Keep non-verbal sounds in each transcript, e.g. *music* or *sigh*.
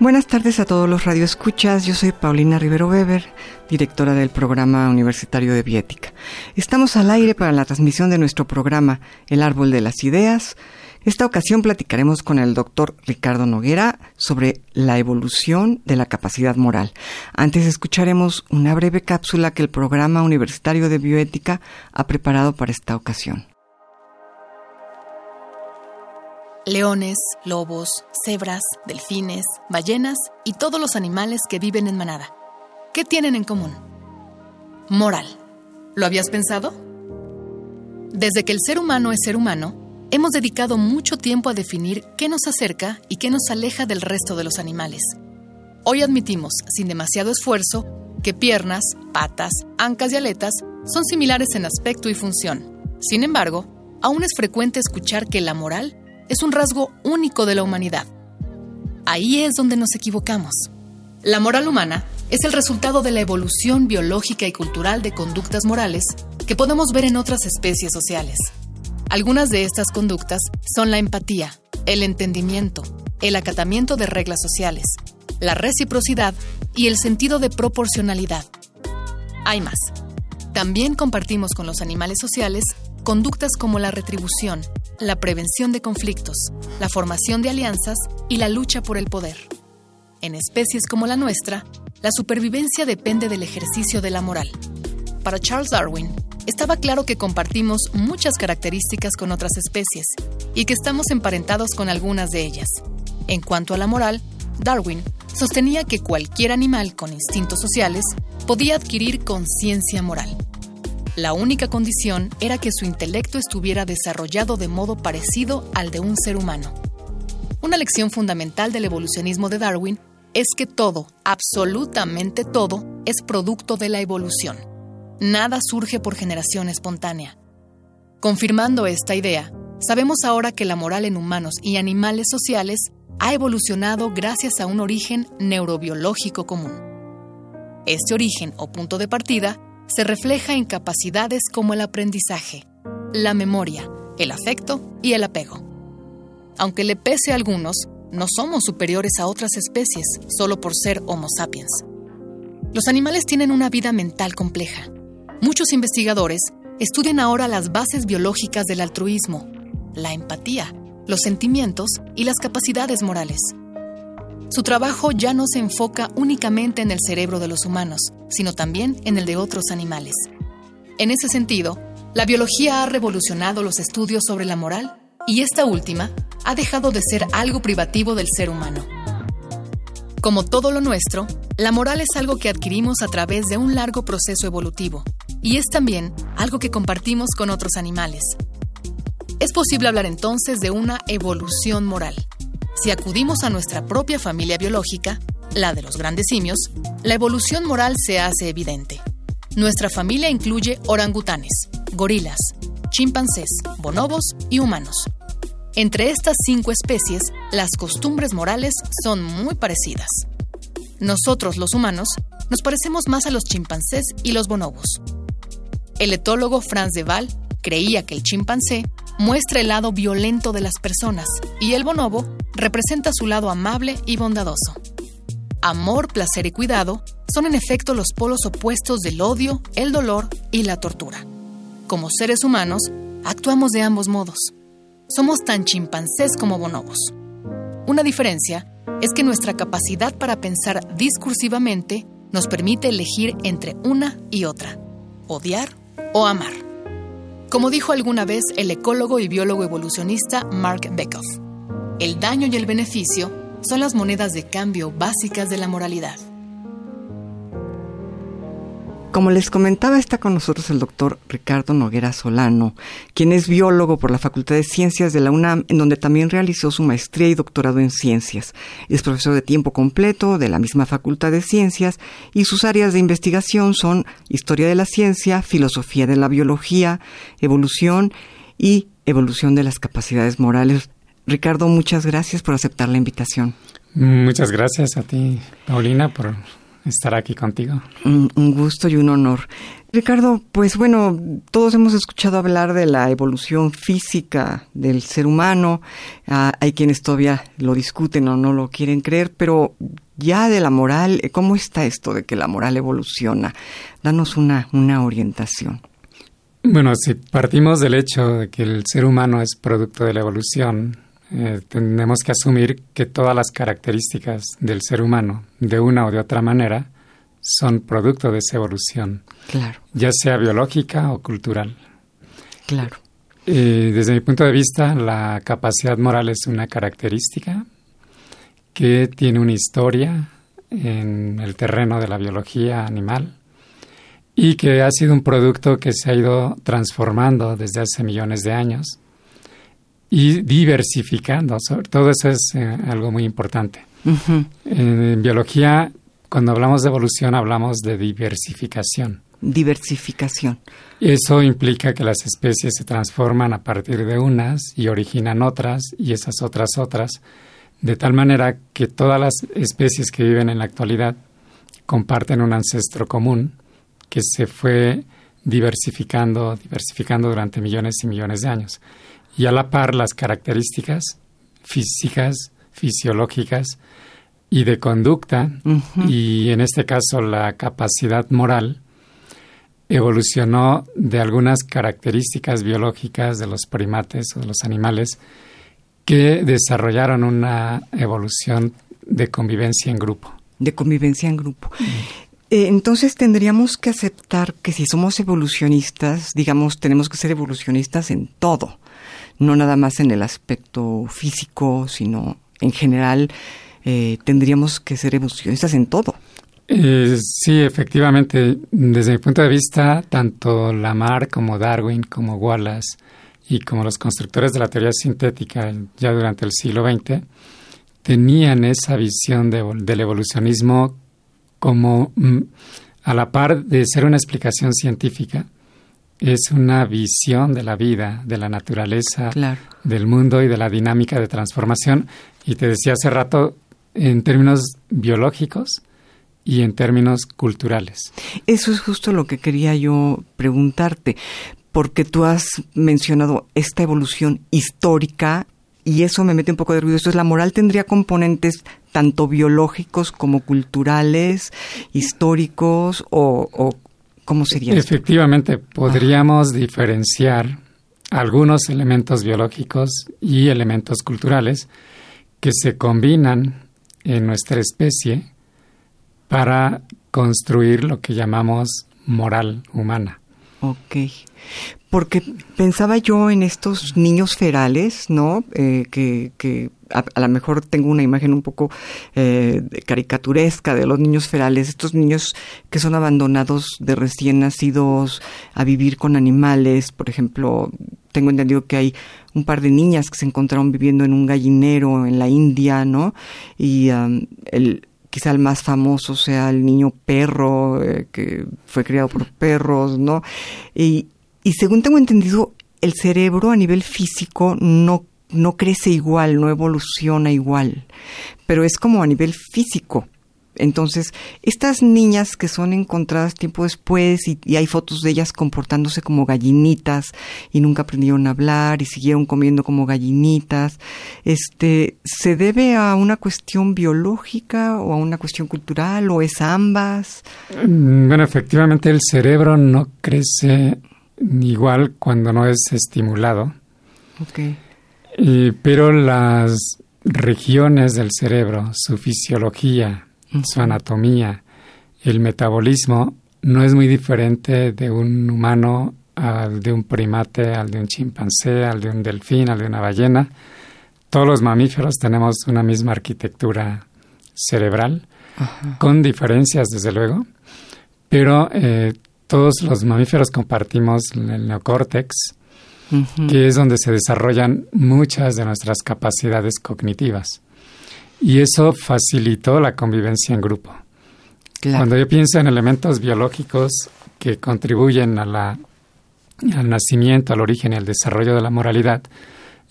Buenas tardes a todos los radioescuchas. Yo soy Paulina Rivero Weber, directora del programa universitario de Biética. Estamos al aire para la transmisión de nuestro programa El Árbol de las Ideas. Esta ocasión platicaremos con el doctor Ricardo Noguera sobre la evolución de la capacidad moral. Antes escucharemos una breve cápsula que el programa universitario de bioética ha preparado para esta ocasión. Leones, lobos, cebras, delfines, ballenas y todos los animales que viven en manada. ¿Qué tienen en común? Moral. ¿Lo habías pensado? Desde que el ser humano es ser humano, hemos dedicado mucho tiempo a definir qué nos acerca y qué nos aleja del resto de los animales. Hoy admitimos, sin demasiado esfuerzo, que piernas, patas, ancas y aletas son similares en aspecto y función. Sin embargo, aún es frecuente escuchar que la moral es un rasgo único de la humanidad. Ahí es donde nos equivocamos. La moral humana es el resultado de la evolución biológica y cultural de conductas morales que podemos ver en otras especies sociales. Algunas de estas conductas son la empatía, el entendimiento, el acatamiento de reglas sociales, la reciprocidad y el sentido de proporcionalidad. Hay más. También compartimos con los animales sociales conductas como la retribución, la prevención de conflictos, la formación de alianzas y la lucha por el poder. En especies como la nuestra, la supervivencia depende del ejercicio de la moral. Para Charles Darwin, estaba claro que compartimos muchas características con otras especies y que estamos emparentados con algunas de ellas. En cuanto a la moral, Darwin sostenía que cualquier animal con instintos sociales podía adquirir conciencia moral. La única condición era que su intelecto estuviera desarrollado de modo parecido al de un ser humano. Una lección fundamental del evolucionismo de Darwin es que todo, absolutamente todo, es producto de la evolución. Nada surge por generación espontánea. Confirmando esta idea, sabemos ahora que la moral en humanos y animales sociales ha evolucionado gracias a un origen neurobiológico común. Este origen o punto de partida se refleja en capacidades como el aprendizaje, la memoria, el afecto y el apego. Aunque le pese a algunos, no somos superiores a otras especies solo por ser Homo sapiens. Los animales tienen una vida mental compleja. Muchos investigadores estudian ahora las bases biológicas del altruismo, la empatía, los sentimientos y las capacidades morales. Su trabajo ya no se enfoca únicamente en el cerebro de los humanos, sino también en el de otros animales. En ese sentido, la biología ha revolucionado los estudios sobre la moral y esta última ha dejado de ser algo privativo del ser humano. Como todo lo nuestro, la moral es algo que adquirimos a través de un largo proceso evolutivo y es también algo que compartimos con otros animales. Es posible hablar entonces de una evolución moral. Si acudimos a nuestra propia familia biológica, la de los grandes simios, la evolución moral se hace evidente. Nuestra familia incluye orangutanes, gorilas, chimpancés, bonobos y humanos. Entre estas cinco especies, las costumbres morales son muy parecidas. Nosotros, los humanos, nos parecemos más a los chimpancés y los bonobos. El etólogo Franz de Waal creía que el chimpancé muestra el lado violento de las personas y el bonobo representa su lado amable y bondadoso. Amor, placer y cuidado son en efecto los polos opuestos del odio, el dolor y la tortura. Como seres humanos, actuamos de ambos modos. Somos tan chimpancés como bonobos. Una diferencia es que nuestra capacidad para pensar discursivamente nos permite elegir entre una y otra, odiar o amar. Como dijo alguna vez el ecólogo y biólogo evolucionista Mark Beckhoff, el daño y el beneficio son las monedas de cambio básicas de la moralidad. Como les comentaba, está con nosotros el doctor Ricardo Noguera Solano, quien es biólogo por la Facultad de Ciencias de la UNAM, en donde también realizó su maestría y doctorado en ciencias. Es profesor de tiempo completo de la misma Facultad de Ciencias y sus áreas de investigación son historia de la ciencia, filosofía de la biología, evolución y evolución de las capacidades morales. Ricardo, muchas gracias por aceptar la invitación. Muchas gracias a ti, Paulina, por estar aquí contigo. Un, gusto y un honor. Ricardo, pues bueno, todos hemos escuchado hablar de la evolución física del ser humano. Ah, hay quienes todavía lo discuten o no lo quieren creer, pero ya de la moral, ¿cómo está esto de que la moral evoluciona? Danos una, una orientación. Bueno, si partimos del hecho de que el ser humano es producto de la evolución, eh, tenemos que asumir que todas las características del ser humano, de una o de otra manera, son producto de esa evolución. Claro. Ya sea biológica o cultural. Claro. desde mi punto de vista, la capacidad moral es una característica que tiene una historia en el terreno de la biología animal y que ha sido un producto que se ha ido transformando desde hace millones de años y diversificando. Todo eso es eh, algo muy importante. en, biología, cuando hablamos de evolución, hablamos de diversificación. Diversificación. Eso implica que las especies se transforman a partir de unas y originan otras y esas otras otras, de tal manera que todas las especies que viven en la actualidad comparten un ancestro común que se fue diversificando, diversificando durante millones y millones de años y a la par las características físicas, fisiológicas y de conducta, y en este caso la capacidad moral, evolucionó de algunas características biológicas de los primates o de los animales que desarrollaron una evolución de convivencia en grupo. De convivencia en grupo. Eh, entonces tendríamos que aceptar que si somos evolucionistas, digamos, tenemos que ser evolucionistas en todo no nada más en el aspecto físico, sino en general eh, tendríamos que ser evolucionistas en todo. Eh, sí, efectivamente, desde mi punto de vista, tanto Lamar como Darwin, como Wallace y como los constructores de la teoría sintética ya durante el siglo XX, tenían esa visión del evolucionismo como mm, a la par de ser una explicación científica, es una visión de la vida, de la naturaleza, del mundo y de la dinámica de transformación. Y te decía hace rato, en términos biológicos y en términos culturales. Eso es justo lo que quería yo preguntarte, porque tú has mencionado esta evolución histórica y eso me mete un poco de ruido. Entonces, la moral tendría componentes tanto biológicos como culturales, históricos o, o ¿Cómo sería Efectivamente, podríamos diferenciar algunos elementos biológicos y elementos culturales que se combinan en nuestra especie para construir lo que llamamos moral humana. Ok. Porque pensaba yo en estos niños ferales, ¿no? Eh, que, que a, lo mejor tengo una imagen un poco eh, caricaturesca de los niños ferales, estos niños que son abandonados de recién nacidos a vivir con animales, por ejemplo, tengo entendido que hay un par de niñas que se encontraron viviendo en un gallinero en la India, ¿no? Y um, el, quizá el más famoso sea el niño perro, eh, que fue criado por perros, ¿no? Y, y según tengo entendido, el cerebro a nivel físico no no crece igual, no evoluciona igual, pero es como a nivel físico. Entonces, estas niñas que son encontradas tiempo después y, hay fotos de ellas comportándose como gallinitas y nunca aprendieron a hablar y siguieron comiendo como gallinitas, este, ¿se debe a una cuestión biológica o a una cuestión cultural o es ambas? Mm, bueno, efectivamente el cerebro no crece igual cuando no es estimulado. Okay pero las regiones del cerebro, su fisiología, su anatomía, el metabolismo, no es muy diferente de un humano al de un primate, al de un chimpancé, al de un delfín, al de una ballena. Todos los mamíferos tenemos una misma arquitectura cerebral, con diferencias, desde luego, pero eh, todos los mamíferos compartimos el neocórtex, que es donde se desarrollan muchas de nuestras capacidades cognitivas. Y eso facilitó la convivencia en grupo. Cuando yo pienso en elementos biológicos que contribuyen a la, al nacimiento, al origen y al desarrollo de la moralidad,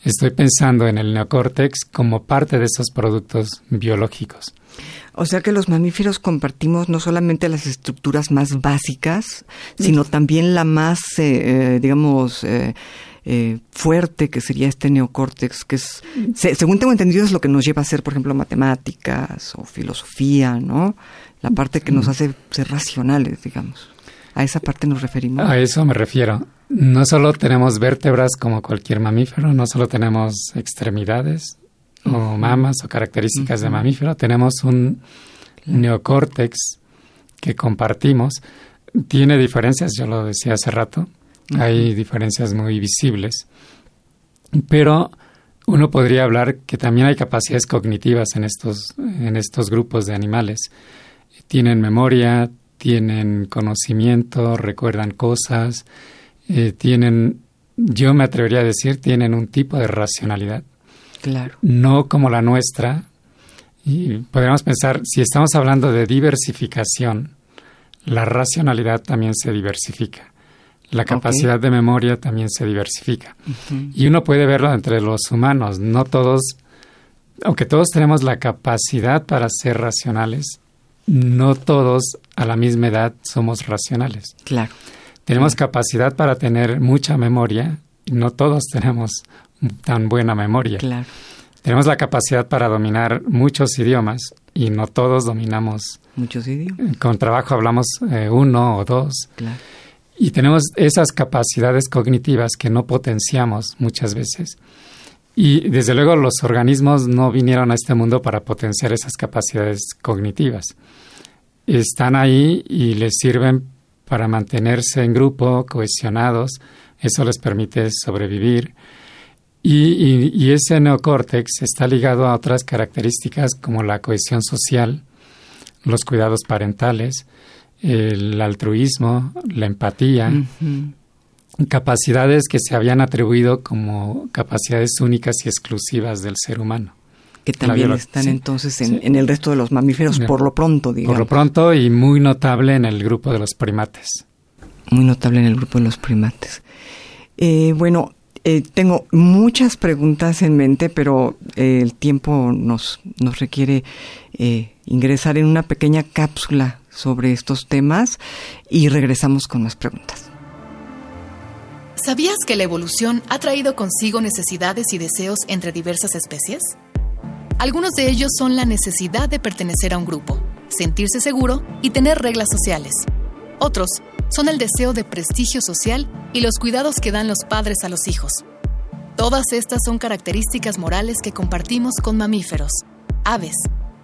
estoy pensando en el neocórtex como parte de esos productos biológicos. O sea que los mamíferos compartimos no solamente las estructuras más básicas, sino también la más, eh, eh, digamos, eh, fuerte que sería este neocórtex, que es, según tengo entendido, es lo que nos lleva a hacer, por ejemplo, matemáticas o filosofía, ¿no? La parte que nos hace ser racionales, digamos. ¿A esa parte nos referimos? A eso me refiero. No solo tenemos vértebras como cualquier mamífero, no solo tenemos extremidades, o mamas o características de mamífero. Tenemos un neocórtex que compartimos. Tiene diferencias, yo lo decía hace rato, hay diferencias muy visibles, pero uno podría hablar que también hay capacidades cognitivas en estos, en estos grupos de animales. Tienen memoria, tienen conocimiento, recuerdan cosas, eh, tienen, yo me atrevería a decir, tienen un tipo de racionalidad Claro. No como la nuestra. Y podríamos pensar, si estamos hablando de diversificación, la racionalidad también se diversifica. La capacidad de memoria también se diversifica. Y uno puede verlo entre los humanos. No todos, aunque todos tenemos la capacidad para ser racionales, no todos a la misma edad somos racionales. Claro. Tenemos capacidad para tener mucha memoria y no todos *laughs* tenemos tan buena memoria. Claro. Tenemos la capacidad para dominar muchos idiomas y no todos dominamos. Muchos idiomas. Con trabajo hablamos eh, uno o dos. Claro. Y tenemos esas capacidades cognitivas que no potenciamos muchas veces. Y desde luego los organismos no vinieron a este mundo para potenciar esas capacidades cognitivas. Están ahí y les sirven para mantenerse en grupo, cohesionados. Eso les permite sobrevivir y, ese neocórtex está ligado a otras características como la cohesión social, los cuidados parentales, el altruismo, la empatía, capacidades que se habían atribuido como capacidades únicas y exclusivas del ser humano. Que también están entonces en, el resto de los mamíferos, por lo pronto, digamos. Por lo pronto y muy notable en el grupo de los primates. Muy notable en el grupo de los primates. Eh, bueno, eh, tengo muchas preguntas en mente, pero eh, el tiempo nos, nos requiere ingresar en una pequeña cápsula sobre estos temas y regresamos con más preguntas. ¿Sabías que la evolución ha traído consigo necesidades y deseos entre diversas especies? Algunos de ellos son la necesidad de pertenecer a un grupo, sentirse seguro y tener reglas sociales. Otros son el deseo de prestigio social y los cuidados que dan los padres a los hijos. Todas estas son características morales que compartimos con mamíferos, aves,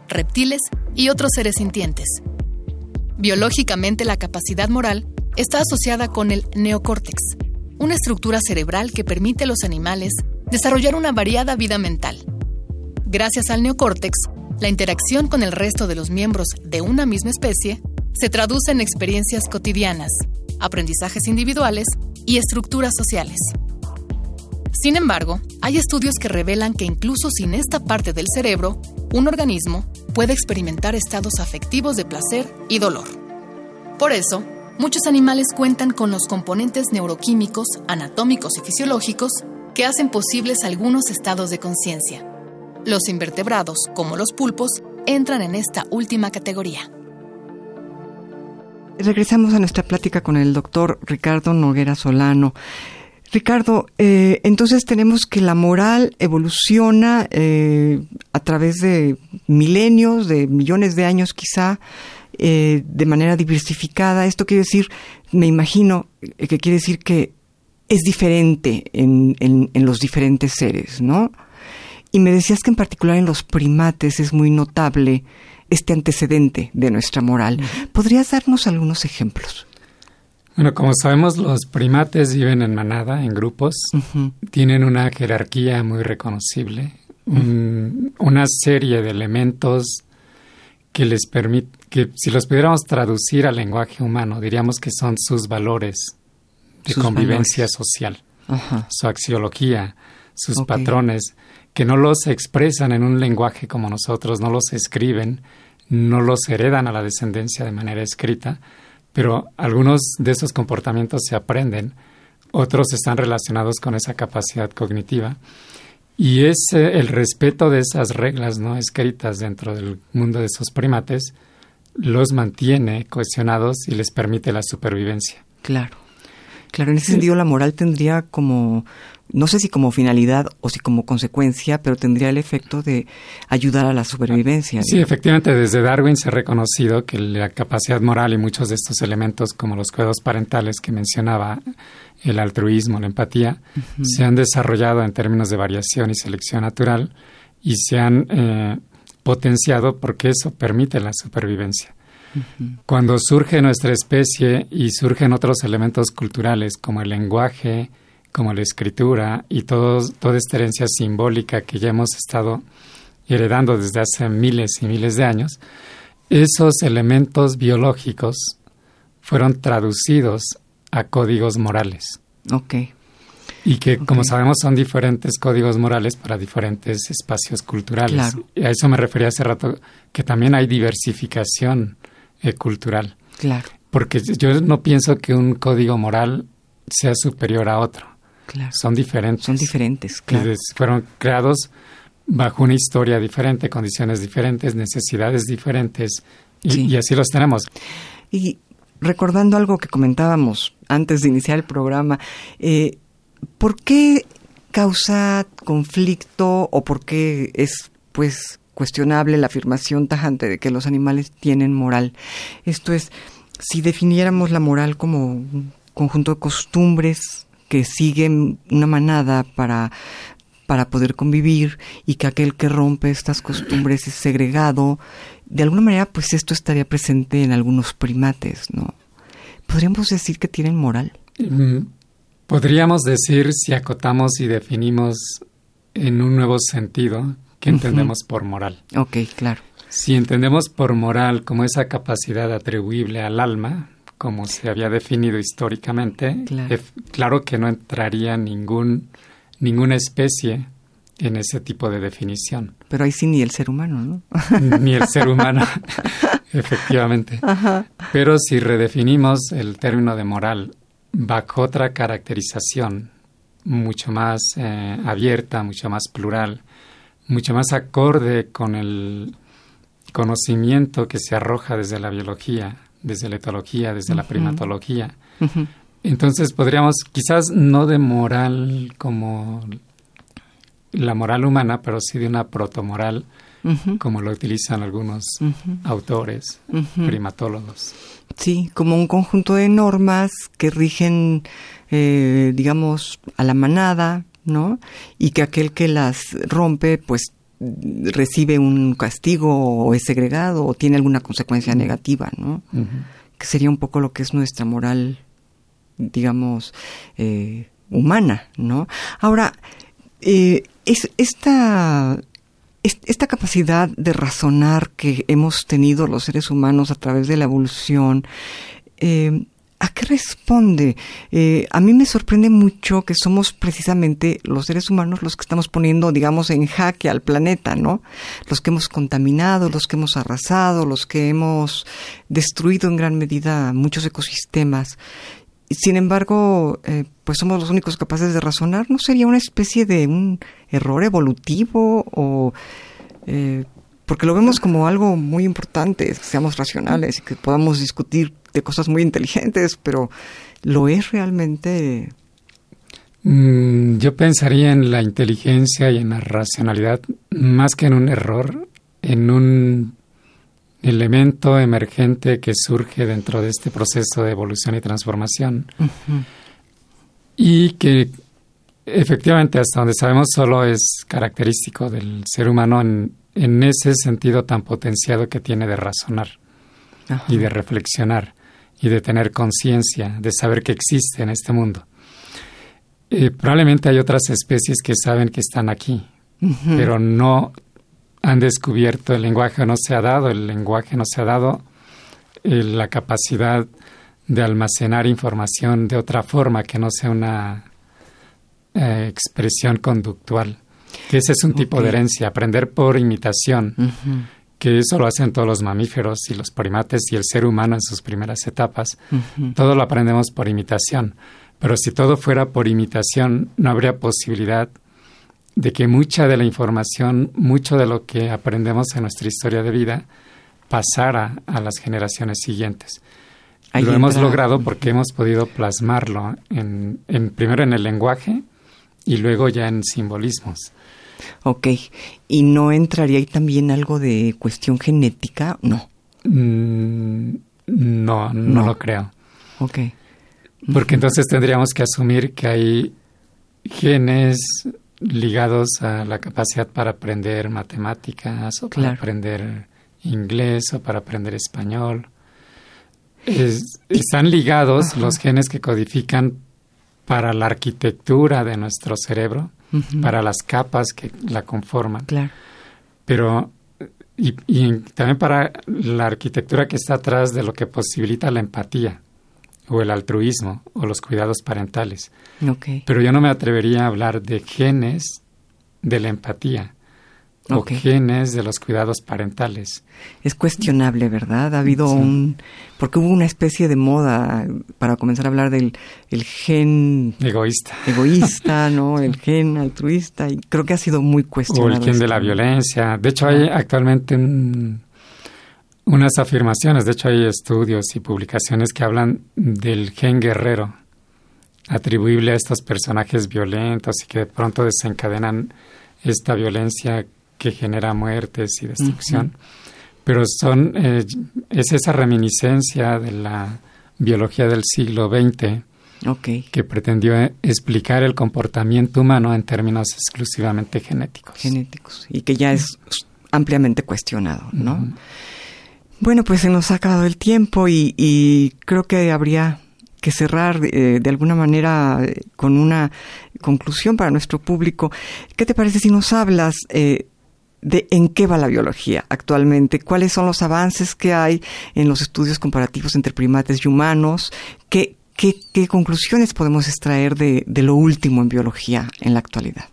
reptiles y otros seres sintientes. Biológicamente la capacidad moral está asociada con el neocórtex, una estructura cerebral que permite a los animales desarrollar una variada vida mental. Gracias al neocórtex, la interacción con el resto de los miembros de una misma especie se traduce en experiencias cotidianas, aprendizajes individuales y estructuras sociales. Sin embargo, hay estudios que revelan que incluso sin esta parte del cerebro, un organismo puede experimentar estados afectivos de placer y dolor. Por eso, muchos animales cuentan con los componentes neuroquímicos, anatómicos y fisiológicos que hacen posibles algunos estados de conciencia. Los invertebrados, como los pulpos, entran en esta última categoría. Regresamos a nuestra plática con el doctor Ricardo Noguera Solano. Ricardo, eh, entonces tenemos que la moral evoluciona eh, a través de milenios, de millones de años quizá, eh, de manera diversificada. Esto quiere decir, me imagino que quiere decir que es diferente en, en los diferentes seres, ¿no? Y me decías que en particular en los primates es muy notable este antecedente de nuestra moral. ¿Podrías darnos algunos ejemplos? Bueno, como sabemos, los primates viven en manada, en grupos, tienen una jerarquía muy reconocible, una serie de elementos que les, que si los pudiéramos traducir al lenguaje humano, diríamos que son sus valores de convivencia social, su axiología, sus patrones, que no los expresan en un lenguaje como nosotros, no los escriben, no los heredan a la descendencia de manera escrita, pero algunos de esos comportamientos se aprenden, otros están relacionados con esa capacidad cognitiva. Y es el respeto de esas reglas no escritas dentro del mundo de esos primates los mantiene cohesionados y les permite la supervivencia. Claro. Claro, en ese sentido la moral tendría como no sé si como finalidad o si como consecuencia, pero tendría el efecto de ayudar a la supervivencia. Sí, efectivamente, desde Darwin se ha reconocido que la capacidad moral y muchos de estos elementos, como los cuidados parentales que mencionaba, el altruismo, la empatía, se han desarrollado en términos de variación y selección natural y se han eh, potenciado porque eso permite la supervivencia. Cuando surge nuestra especie y surgen otros elementos culturales como el lenguaje, como la escritura y toda esta herencia simbólica que ya hemos estado heredando desde hace miles y miles de años, esos elementos biológicos fueron traducidos a códigos morales. Ok. Y que, como sabemos, son diferentes códigos morales para diferentes espacios culturales. Claro. Y a eso me refería hace rato, que también hay diversificación eh, cultural. Claro. Porque yo no pienso que un código moral sea superior a otro. Son diferentes. Son diferentes, claro. Fueron creados bajo una historia diferente, condiciones diferentes, necesidades diferentes, y, así los tenemos. Y recordando algo que comentábamos antes de iniciar el programa, eh, ¿por qué causa conflicto o por qué es, pues, cuestionable la afirmación tajante de que los animales tienen moral? Esto es, si definiéramos la moral como un conjunto de costumbres que siguen una manada para, para poder convivir y que aquel que rompe estas costumbres es segregado, de alguna manera pues esto estaría presente en algunos primates, ¿no? ¿Podríamos decir que tienen moral? Mm, podríamos decir si acotamos y definimos en un nuevo sentido que entendemos por moral. Ok, claro. Si entendemos por moral como esa capacidad atribuible al alma, como se había definido históricamente, claro, que no entraría ningún, ninguna especie en ese tipo de definición. Pero ahí sí ni el ser humano, ¿no? *laughs* ni el ser humano, *laughs* efectivamente. Pero si redefinimos el término de moral bajo otra caracterización mucho más eh, abierta, mucho más plural, mucho más acorde con el conocimiento que se arroja desde la biología, desde la etología, desde la primatología. Entonces podríamos, quizás no de moral como la moral humana, pero sí de una protomoral, como lo utilizan algunos autores, primatólogos. Sí, como un conjunto de normas que rigen, eh, digamos, a la manada, ¿no? Y que aquel que las rompe, pues recibe un castigo o es segregado o tiene alguna consecuencia negativa, ¿no? Que sería un poco lo que es nuestra moral, digamos, eh, humana, ¿no? Ahora, eh, es esta, esta capacidad de razonar que hemos tenido los seres humanos a través de la evolución, eh, ¿A qué responde? Eh, a mí me sorprende mucho que somos precisamente los seres humanos los que estamos poniendo, digamos, en jaque al planeta, ¿no? Los que hemos contaminado, los que hemos arrasado, los que hemos destruido en gran medida muchos ecosistemas. Sin embargo, eh, pues somos los únicos capaces de razonar. ¿No sería una especie de un error evolutivo o eh, porque lo vemos como algo muy importante, que seamos racionales y que podamos discutir de cosas muy inteligentes, pero ¿lo es realmente? Mm, yo pensaría en la inteligencia y en la racionalidad más que en un error, en un elemento emergente que surge dentro de este proceso de evolución y transformación. Y que efectivamente hasta donde sabemos solo es característico del ser humano en, en ese sentido tan potenciado que tiene de razonar y de reflexionar y de tener conciencia, de saber que existe en este mundo. Eh, probablemente hay otras especies que saben que están aquí, pero no han descubierto el lenguaje, no se ha dado, el lenguaje no se ha dado eh, la capacidad de almacenar información de otra forma que no sea una eh, expresión conductual. Que ese es un tipo de herencia, aprender por imitación, que eso lo hacen todos los mamíferos y los primates y el ser humano en sus primeras etapas. Todo lo aprendemos por imitación. Pero si todo fuera por imitación, no habría posibilidad de que mucha de la información, mucho de lo que aprendemos en nuestra historia de vida, pasara a las generaciones siguientes. lo hemos logrado porque hemos podido plasmarlo en, primero en el lenguaje y luego ya en simbolismos. Ok, ¿y no entraría ahí también algo de cuestión genética? No. Mm, no, no, lo creo. Ok. Porque entonces tendríamos que asumir que hay genes ligados a la capacidad para aprender matemáticas o para aprender inglés o para aprender español. están ligados los genes que codifican para la arquitectura de nuestro cerebro, para las capas que la conforman. Claro. Pero y, también para la arquitectura que está atrás de lo que posibilita la empatía o el altruismo o los cuidados parentales. Pero yo no me atrevería a hablar de genes de la empatía o genes de los cuidados parentales. Es cuestionable, ¿verdad? Ha habido un... porque hubo una especie de moda para comenzar a hablar del el gen... Egoísta. Egoísta, *laughs* ¿no? El gen altruista. Y creo que ha sido muy cuestionado. O el gen de la violencia. De hecho, hay actualmente unas afirmaciones, de hecho hay estudios y publicaciones que hablan del gen guerrero atribuible a estos personajes violentos y que de pronto desencadenan esta violencia que genera muertes y destrucción. Pero son, eh, es esa reminiscencia de la biología del siglo XX que pretendió eh, explicar el comportamiento humano en términos exclusivamente genéticos. Genéticos, y que ya es ampliamente cuestionado, ¿no? Bueno, pues se nos ha acabado el tiempo y, creo que habría que cerrar eh, de alguna manera con una conclusión para nuestro público. ¿Qué te parece si nos hablas de en qué va la biología actualmente, cuáles son los avances que hay en los estudios comparativos entre primates y humanos, qué, qué, conclusiones podemos extraer de, lo último en biología en la actualidad.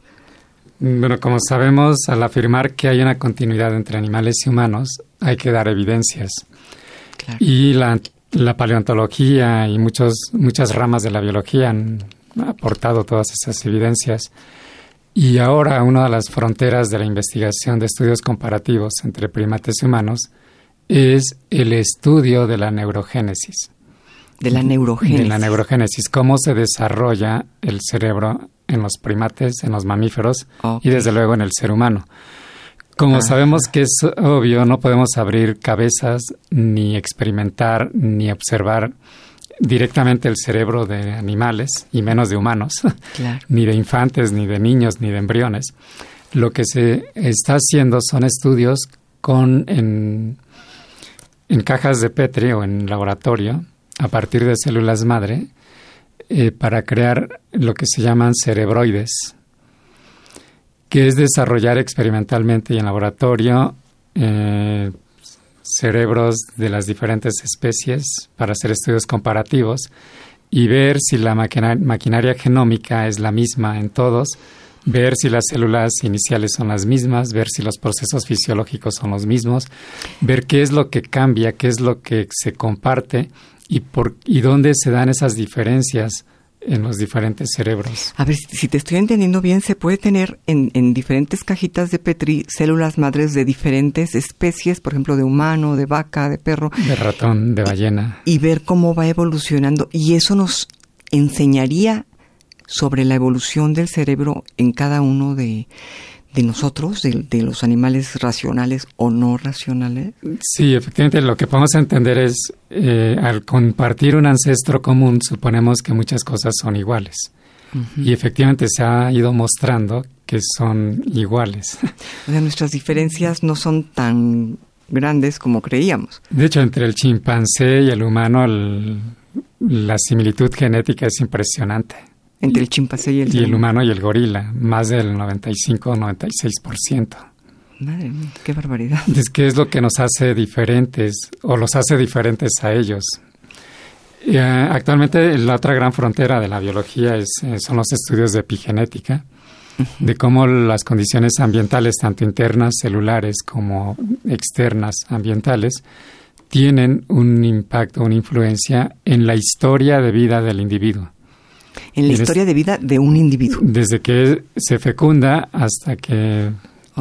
Bueno, como sabemos, al afirmar que hay una continuidad entre animales y humanos, hay que dar evidencias. Y la, la, paleontología y muchos, muchas ramas de la biología han aportado todas esas evidencias. Y ahora una de las fronteras de la investigación de estudios comparativos entre primates y humanos es el estudio de la neurogénesis. De la neurogénesis. De la neurogénesis, cómo se desarrolla el cerebro en los primates, en los mamíferos y desde luego en el ser humano. Como sabemos que es obvio, no podemos abrir cabezas ni experimentar ni observar directamente el cerebro de animales y menos de humanos, *laughs* ni de infantes, ni de niños, ni de embriones. Lo que se está haciendo son estudios con en, cajas de Petri o en laboratorio a partir de células madre eh, para crear lo que se llaman cerebroides, que es desarrollar experimentalmente y en laboratorio eh, cerebros de las diferentes especies para hacer estudios comparativos y ver si la maquinaria genómica es la misma en todos, ver si las células iniciales son las mismas, ver si los procesos fisiológicos son los mismos, ver qué es lo que cambia, qué es lo que se comparte y, por, y dónde se dan esas diferencias en los diferentes cerebros. A ver, si te estoy entendiendo bien, se puede tener en, en, diferentes cajitas de Petri células madres de diferentes especies, por ejemplo, de humano, de vaca, de perro. De ratón, de ballena. Y, ver cómo va evolucionando. Y eso nos enseñaría sobre la evolución del cerebro en cada uno de, de nosotros, de, los animales racionales o no racionales? Sí, efectivamente, lo que podemos entender es, eh, al compartir un ancestro común, suponemos que muchas cosas son iguales. Y efectivamente se ha ido mostrando que son iguales. O sea, nuestras diferencias no son tan grandes como creíamos. De hecho, entre el chimpancé y el humano, la similitud genética es impresionante entre el chimpancé y el, y el humano y el gorila, más del 95 o 96%. Madre mía, qué barbaridad. Es que es lo que nos hace diferentes o los hace diferentes a ellos. Eh, actualmente la otra gran frontera de la biología es, eh, son los estudios de epigenética, de cómo las condiciones ambientales, tanto internas, celulares, como externas, ambientales, tienen un impacto, una influencia en la historia de vida del individuo. En la historia de vida de un individuo. Desde que se fecunda hasta que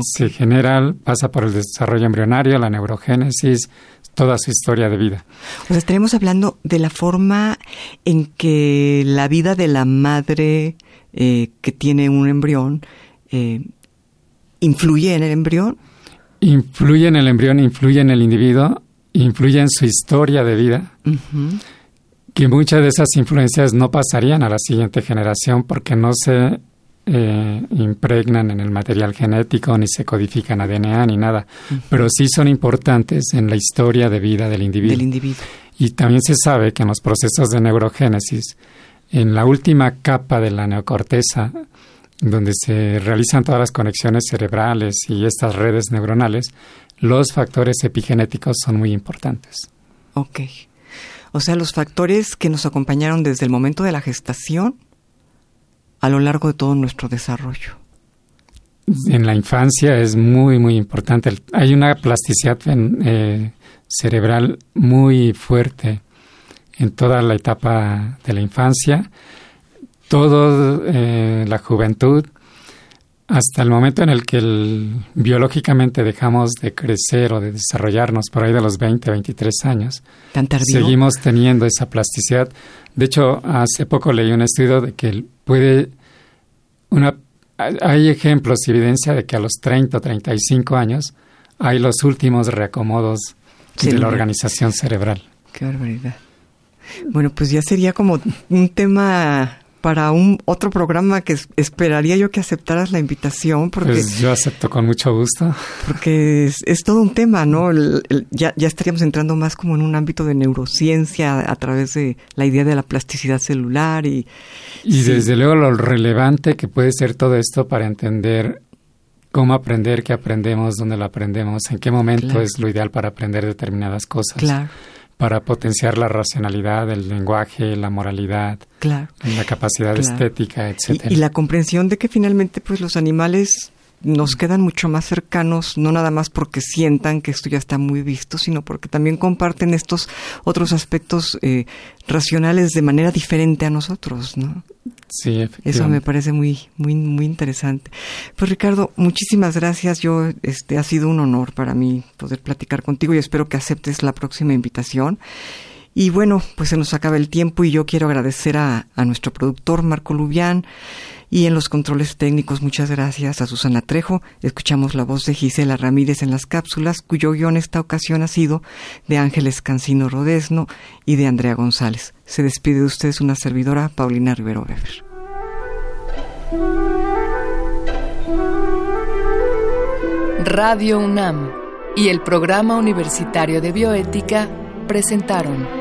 se genera, pasa por el desarrollo embrionario, la neurogénesis, toda su historia de vida. O sea, estaremos hablando de la forma en que la vida de la madre eh, que tiene un embrión eh, influye en el embrión. Influye en el embrión, influye en el individuo, influye en su historia de vida. Que muchas de esas influencias no pasarían a la siguiente generación porque no se eh, impregnan en el material genético, ni se codifican ADN ni nada, pero sí son importantes en la historia de vida del individuo. Del individuo. Y también se sabe que en los procesos de neurogénesis, en la última capa de la neocorteza, donde se realizan todas las conexiones cerebrales y estas redes neuronales, los factores epigenéticos son muy importantes. Ok. O sea, los factores que nos acompañaron desde el momento de la gestación a lo largo de todo nuestro desarrollo. En la infancia es muy, muy importante. Hay una plasticidad eh, cerebral muy fuerte en toda la etapa de la infancia, toda eh, la juventud, hasta el momento en el que biológicamente dejamos de crecer o de desarrollarnos por ahí de los 20, 23 años, seguimos teniendo esa plasticidad. De hecho, hace poco leí un estudio de que puede una hay ejemplos y evidencia de que a los 30 o 35 años hay los últimos reacomodos de la organización cerebral. Qué barbaridad. Bueno, pues ya sería como un tema para un otro programa que esperaría yo que aceptaras la invitación. Porque, pues yo acepto con mucho gusto. Porque es, todo un tema, ¿no? ya, ya estaríamos entrando más como en un ámbito de neurociencia a través de la idea de la plasticidad celular y... Y desde luego lo relevante que puede ser todo esto para entender cómo aprender, qué aprendemos, dónde lo aprendemos, en qué momento es lo ideal para aprender determinadas cosas. Claro para potenciar la racionalidad, el lenguaje, la moralidad, claro. la capacidad estética, etcétera. Y, la comprensión de que finalmente pues los animales nos quedan mucho más cercanos, no nada más porque sientan que esto ya está muy visto, sino porque también comparten estos otros aspectos eh, racionales de manera diferente a nosotros, ¿no? Sí, Eso me parece muy, muy, muy interesante. Pues Ricardo, muchísimas gracias. Yo, este, ha sido un honor para mí poder platicar contigo y espero que aceptes la próxima invitación. Y bueno, pues se nos acaba el tiempo y yo quiero agradecer a, a nuestro productor Marco Lubián y en los controles técnicos muchas gracias a Susana Trejo. Escuchamos la voz de Gisela Ramírez en las cápsulas, cuyo guion esta ocasión ha sido de Ángeles Cancino Rodesno y de Andrea González. Se despide de ustedes una servidora, Paulina Rivero Weber. Radio UNAM y el Programa Universitario de Bioética presentaron